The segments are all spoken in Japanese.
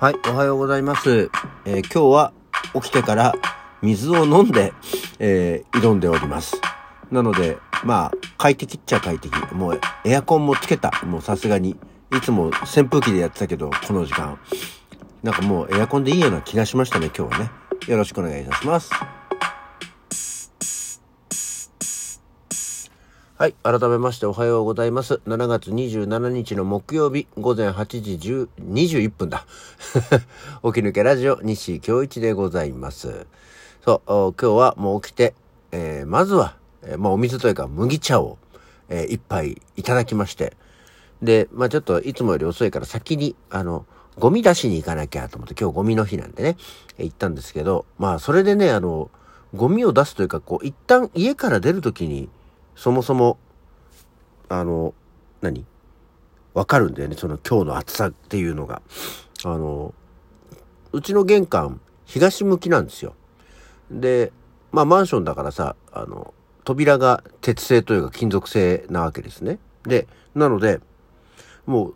はい、おはようございます。えー今日は起きてから水を飲んで、えー挑んでおります。なので、まあ、快適っちゃ快適。もうエアコンもつけた。もうさすがに。いつも扇風機でやってたけど、この時間。なんかもうエアコンでいいような気がしましたね、今日はね。よろしくお願いいたします。はい。改めましておはようございます。7月27日の木曜日午前8時10 21分だ。起き抜けラジオ西京一でございます。そう、今日はもう起きて、えーまずは、えーまあお水というか麦茶を、えー一杯いただきまして、で、まあちょっといつもより遅いから先に、あの、ゴミ出しに行かなきゃと思って今日ゴミの日なんでね、えー行ったんですけど、まあそれでね、あの、ゴミを出すというか、こう、一旦家から出るときに、そもそも、あの、何？わかるんだよね、その今日の暑さっていうのが。あの、うちの玄関、東向きなんですよ。で、まあマンションだからさ、あの、扉が鉄製というか金属製なわけですね。で、なので、もう、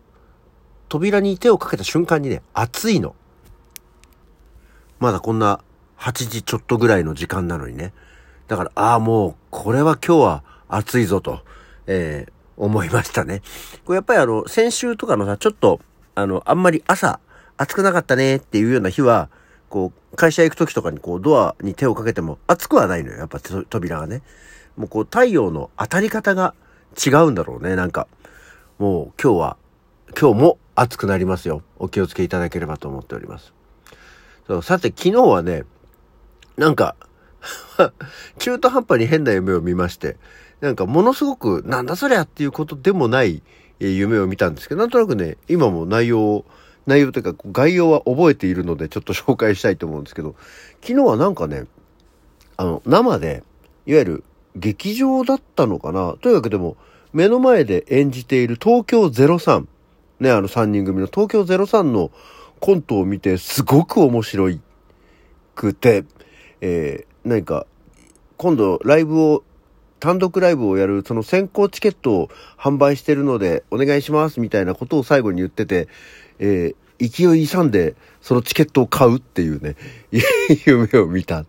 扉に手をかけた瞬間にね、暑いの。まだこんな8時ちょっとぐらいの時間なのにね。だから、ああ、もう、これは今日は暑いぞと、えー思いましたね。これやっぱりあの、先週とかのさ、ちょっと、あの、あんまり朝、暑くなかったねっていうような日は、こう、会社行く時とかにこう、ドアに手をかけても暑くはないのよ。やっぱ扉がね。もうこう、太陽の当たり方が違うんだろうね。なんか、もう今日は、今日も暑くなりますよ。お気をつけいただければと思っております。そう、さて昨日はね、なんか、中途半端に変な夢を見まして、なんかものすごく、なんだそりゃっていうことでもない夢を見たんですけど、なんとなくね、今も内容を、内容というか概要は覚えているのでちょっと紹介したいと思うんですけど、昨日はなんかね、あの、生で、いわゆる劇場だったのかな？とにかくでも、目の前で演じている東京03、ね、あの3人組の東京03のコントを見て、すごく面白いくて、えー、何か、今度ライブを、単独ライブをやる、その先行チケットを販売してるので、お願いします、みたいなことを最後に言ってて、えー、勢い勇んで、そのチケットを買うっていうね、夢を見た。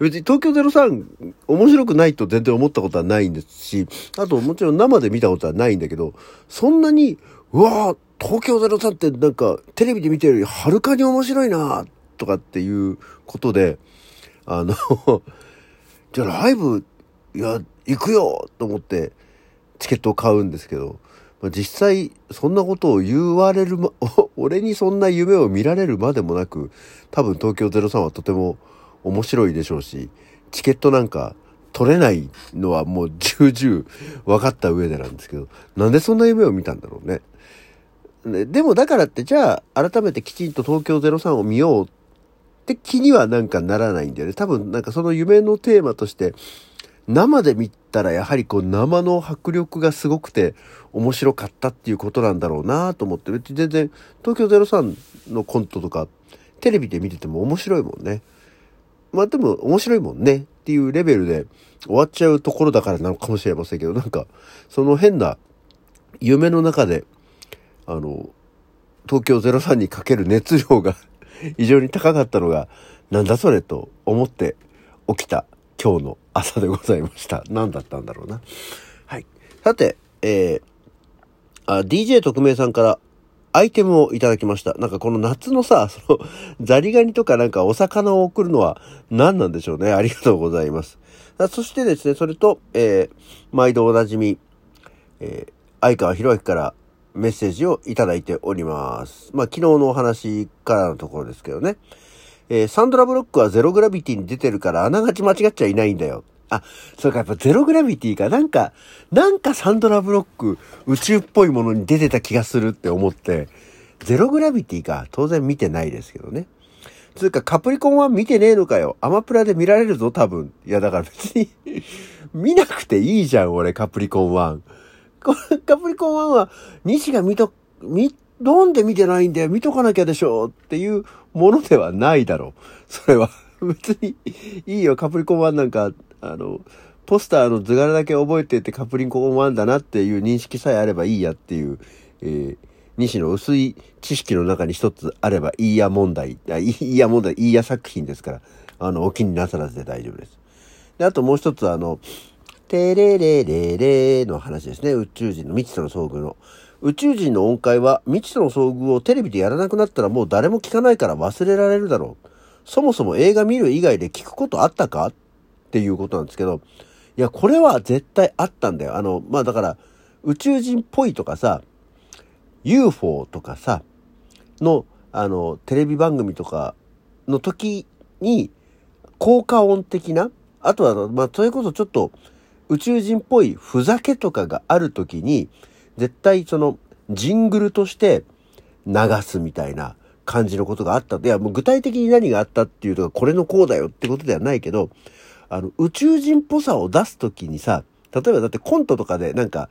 別に東京03面白くないと全然思ったことはないんですし、あともちろん生で見たことはないんだけど、そんなに、うわぁ、東京03ってなんかテレビで見てるよりはるかに面白いなとかっていうことで、あの、じゃあライブ、いや、行くよと思ってチケットを買うんですけど、まあ実際そんなことを言われるま、俺にそんな夢を見られるまでもなく、多分東京03はとても面白いでしょうし、チケットなんか取れないのはもう重々分かった上でなんですけど、なんでそんな夢を見たんだろうね。ねでもだからってじゃあ改めてきちんと東京03を見ようって気にはなんかならないんだよね。多分なんかその夢のテーマとして、生で見たらやはりこう生の迫力がすごくて面白かったっていうことなんだろうなと思って、別に全然東京03のコントとかテレビで見てても面白いもんね。まあでも面白いもんねっていうレベルで終わっちゃうところだからなのかもしれませんけど、なんかその変な夢の中で、あの、東京03にかける熱量が 異常に高かったのが、なんだそれと思って起きた今日の朝でございました。何だったんだろうな。はい。さて、えー、あ、DJ 特命さんからアイテムをいただきました。なんかこの夏のさ、その、ザリガニとかなんかお魚を送るのは何なんでしょうね。ありがとうございます。そしてですね、それと、えー、毎度おなじみ、えー、相川博明からメッセージをいただいております。まあ、昨日のお話からのところですけどね。えーサンドラブロックはゼログラビティに出てるからあながち間違っちゃいないんだよ。あ、それかやっぱゼログラビティか。なんか、なんかサンドラブロック宇宙っぽいものに出てた気がするって思って、ゼログラビティか。当然見てないですけどね。つうか、カプリコンは見てねえのかよ。アマプラで見られるぞ、多分。いや、だから別に見なくていいじゃん、俺、カプリコン1。カプリコン1は、西が見と、見、なんで見てないんだよ、見とかなきゃでしょっていうものではないだろう。それは。別に、いいよ、カプリコマンなんか、あの、ポスターの図柄だけ覚えててカプリコマンだなっていう認識さえあればいいやっていう、えー西の薄い知識の中に一つあればいいや問題、あいいや問題、いいや作品ですから、あの、お気になさらずで大丈夫です。で、あともう一つあの、テレレレレの話ですね。宇宙人の未知との遭遇の。宇宙人の音階は未知との遭遇をテレビでやらなくなったらもう誰も聞かないから忘れられるだろう。そもそも映画見る以外で聞くことあったか？っていうことなんですけど、いや、これは絶対あったんだよ。あの、まあだから、宇宙人っぽいとかさ、UFO とかさ、の、あの、テレビ番組とかの時に、効果音的な、あとは、まあ、それこそちょっと宇宙人っぽいふざけとかがある時に、絶対そのジングルとして流すみたいな感じのことがあった。いや、もう具体的に何があったっていうとこれのこうだよってことではないけど、あの、宇宙人っぽさを出す時にさ、例えばだってコントとかでなんか、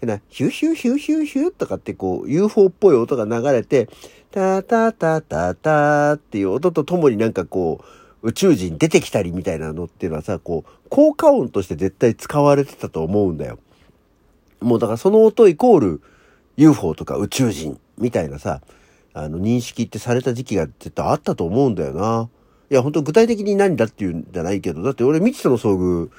な、ヒューヒューヒューヒューヒューとかってこう UFO っぽい音が流れて、タタタタタっていう音とともになんかこう宇宙人出てきたりみたいなのっていうのはさ、こう効果音として絶対使われてたと思うんだよ。もうだからその音イコール UFO とか宇宙人みたいなさ、あの認識ってされた時期が絶対あったと思うんだよな。いや、本当具体的に何だっていうんじゃないけど、だって俺未知との遭遇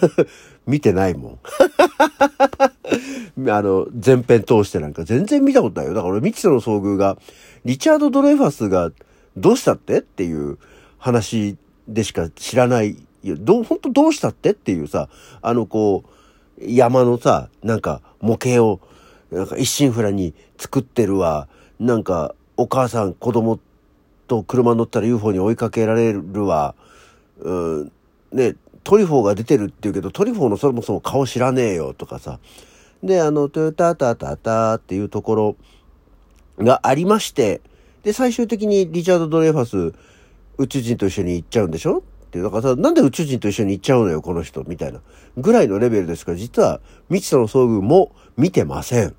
見てないもん。あの、前編通してなんか全然見たことないよ。だから俺未知との遭遇が、リチャード・ドレファスがどうしたってっていう話でしか知らない。いや、どう、本当どうしたってっていうさ、あのこう、山のさ、なんか模型を、なんか一心不乱に作ってるわ。なんか、お母さん、子供と車乗ったら UFO に追いかけられるわ。うん、ね、トリュフォーが出てるって言うけど、トリュフォーのそもそも顔知らねえよとかさ。で、あの、トヨタタタタっていうところがありまして、で、最終的にリチャード・ドレイファス、宇宙人と一緒に行っちゃうんでしょ？っていう、だからさ、なんで宇宙人と一緒に行っちゃうのよ、この人、みたいな。ぐらいのレベルですから、実は、未知との遭遇も見てません。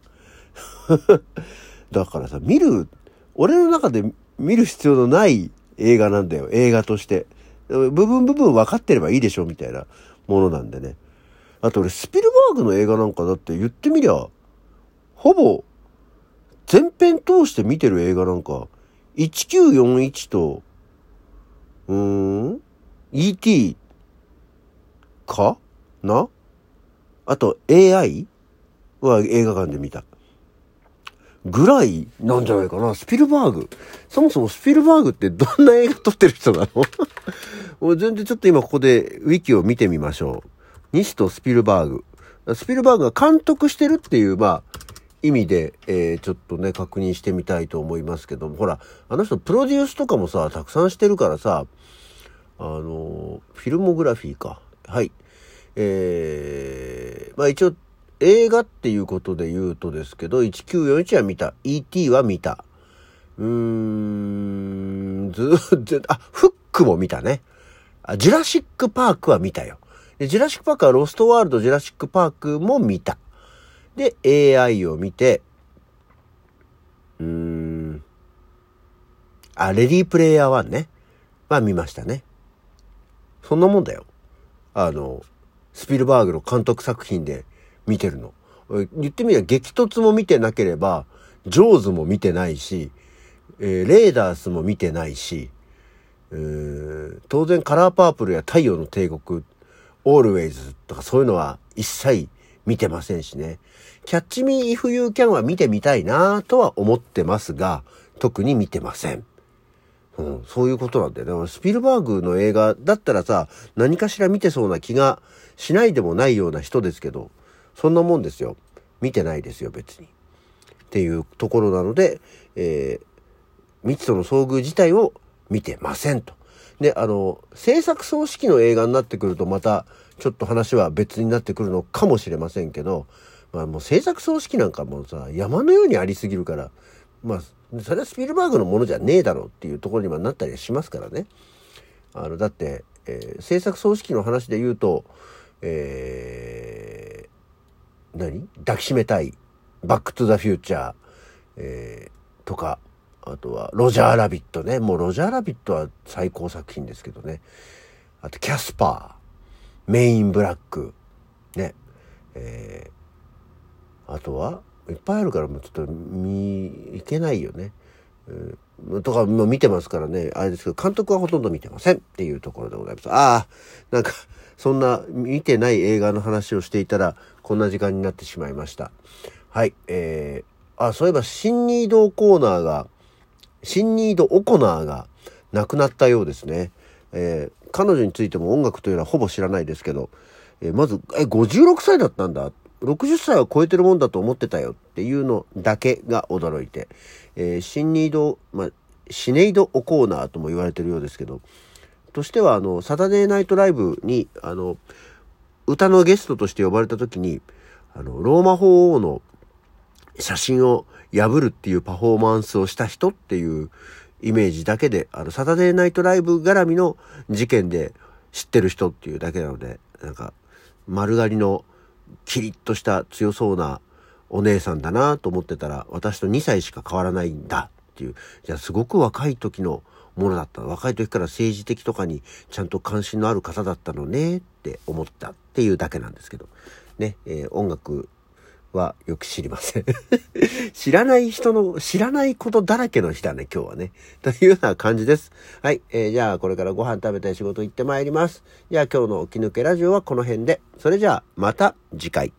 だからさ、見る、俺の中で見る必要のない映画なんだよ、映画として。部分部分分かってればいいでしょみたいなものなんでね。あと俺スピルバーグの映画なんかだって言ってみりゃ、ほぼ全編通して見てる映画なんか、1941と、うーん？?ET かな？あと AI は映画館で見た。ぐらいなんじゃないかな？スピルバーグ。そもそもスピルバーグってどんな映画撮ってる人なの？もう全然ちょっと今ここでウィキを見てみましょう。西とスピルバーグ。スピルバーグが監督してるっていう、まあ、意味で、えー、ちょっとね、確認してみたいと思いますけども、ほら、あの人プロデュースとかもさ、たくさんしてるからさ、あの、フィルモグラフィーか。はい。えー、まあ一応、映画っていうことで言うとですけど、1941は見た。E.T. は見た。うーん、ず、ず、あ、フックも見たね。あ、ジュラシックパークは見たよ。で、ジュラシックパークはロストワールドジュラシックパークも見た。で、AI を見て、うーん、あ、レディープレイヤー1ね。まあ見ましたね。そんなもんだよ。あの、スピルバーグの監督作品で見てるの。言ってみれば激突も見てなければ、ジョーズも見てないし、えー、レーダースも見てないし、えー、当然カラーパープルや太陽の帝国、オールウェイズとかそういうのは一切見てませんしね。キャッチミーイフユーキャンは見てみたいなとは思ってますが、特に見てません。うん、そういうことなんだよね。スピルバーグの映画だったらさ、何かしら見てそうな気がしないでもないような人ですけど、そんなもんですよ。見てないですよ、別に。っていうところなので、えー、未知との遭遇自体を見てませんと。で、あの、制作総指揮の映画になってくるとまた、ちょっと話は別になってくるのかもしれませんけど、まあもう制作総指揮なんかもさ、山のようにありすぎるから、まあ、それはスピルバーグのものじゃねえだろうっていうところにはなったりしますからね。あの、だって、えー、制作総指揮の話で言うと、えー、何？抱きしめたい、バックトゥザフューチャー、えー、とか、あとは、ロジャーラビットね。もうロジャーラビットは最高作品ですけどね。あと、キャスパー、メインブラック、ね。えー、あとは、いっぱいあるからもうちょっと見、いけないよね。うん、とかもう見てますからね、あれですけど、監督はほとんど見てませんっていうところでございます。ああ、なんか、そんな見てない映画の話をしていたら、こんな時間になってしまいました。はい、えー、あ、そういえば、新ニードコーナーが、新ニードオコナーが亡くなったようですね。えー、彼女についても音楽というのはほぼ知らないですけど、えー、まず、え、56歳だったんだっ。60歳は超えてるもんだと思ってたよっていうのだけが驚いて、えー、新ニード、まあ、シネイド・オコーナーとも言われてるようですけど、としては、あの、サタデーナイトライブに、あの、歌のゲストとして呼ばれた時に、あの、ローマ法王の写真を破るっていうパフォーマンスをした人っていうイメージだけで、あの、サタデーナイトライブ絡みの事件で知ってる人っていうだけなので、なんか、丸刈りのキリッとした強そうなお姉さんだなと思ってたら、私と2歳しか変わらないんだっていう、じゃあすごく若い時のものだった。若い時から政治的とかにちゃんと関心のある方だったのねって思ったっていうだけなんですけど。ね、えー、音楽はよく知りません 知らない人の、知らないことだらけの日だね、今日はね。というような感じです。はい。えー、じゃあ、これからご飯食べて仕事行ってまいります。じゃあ、今日の起き抜けラジオはこの辺で。それじゃあ、また次回。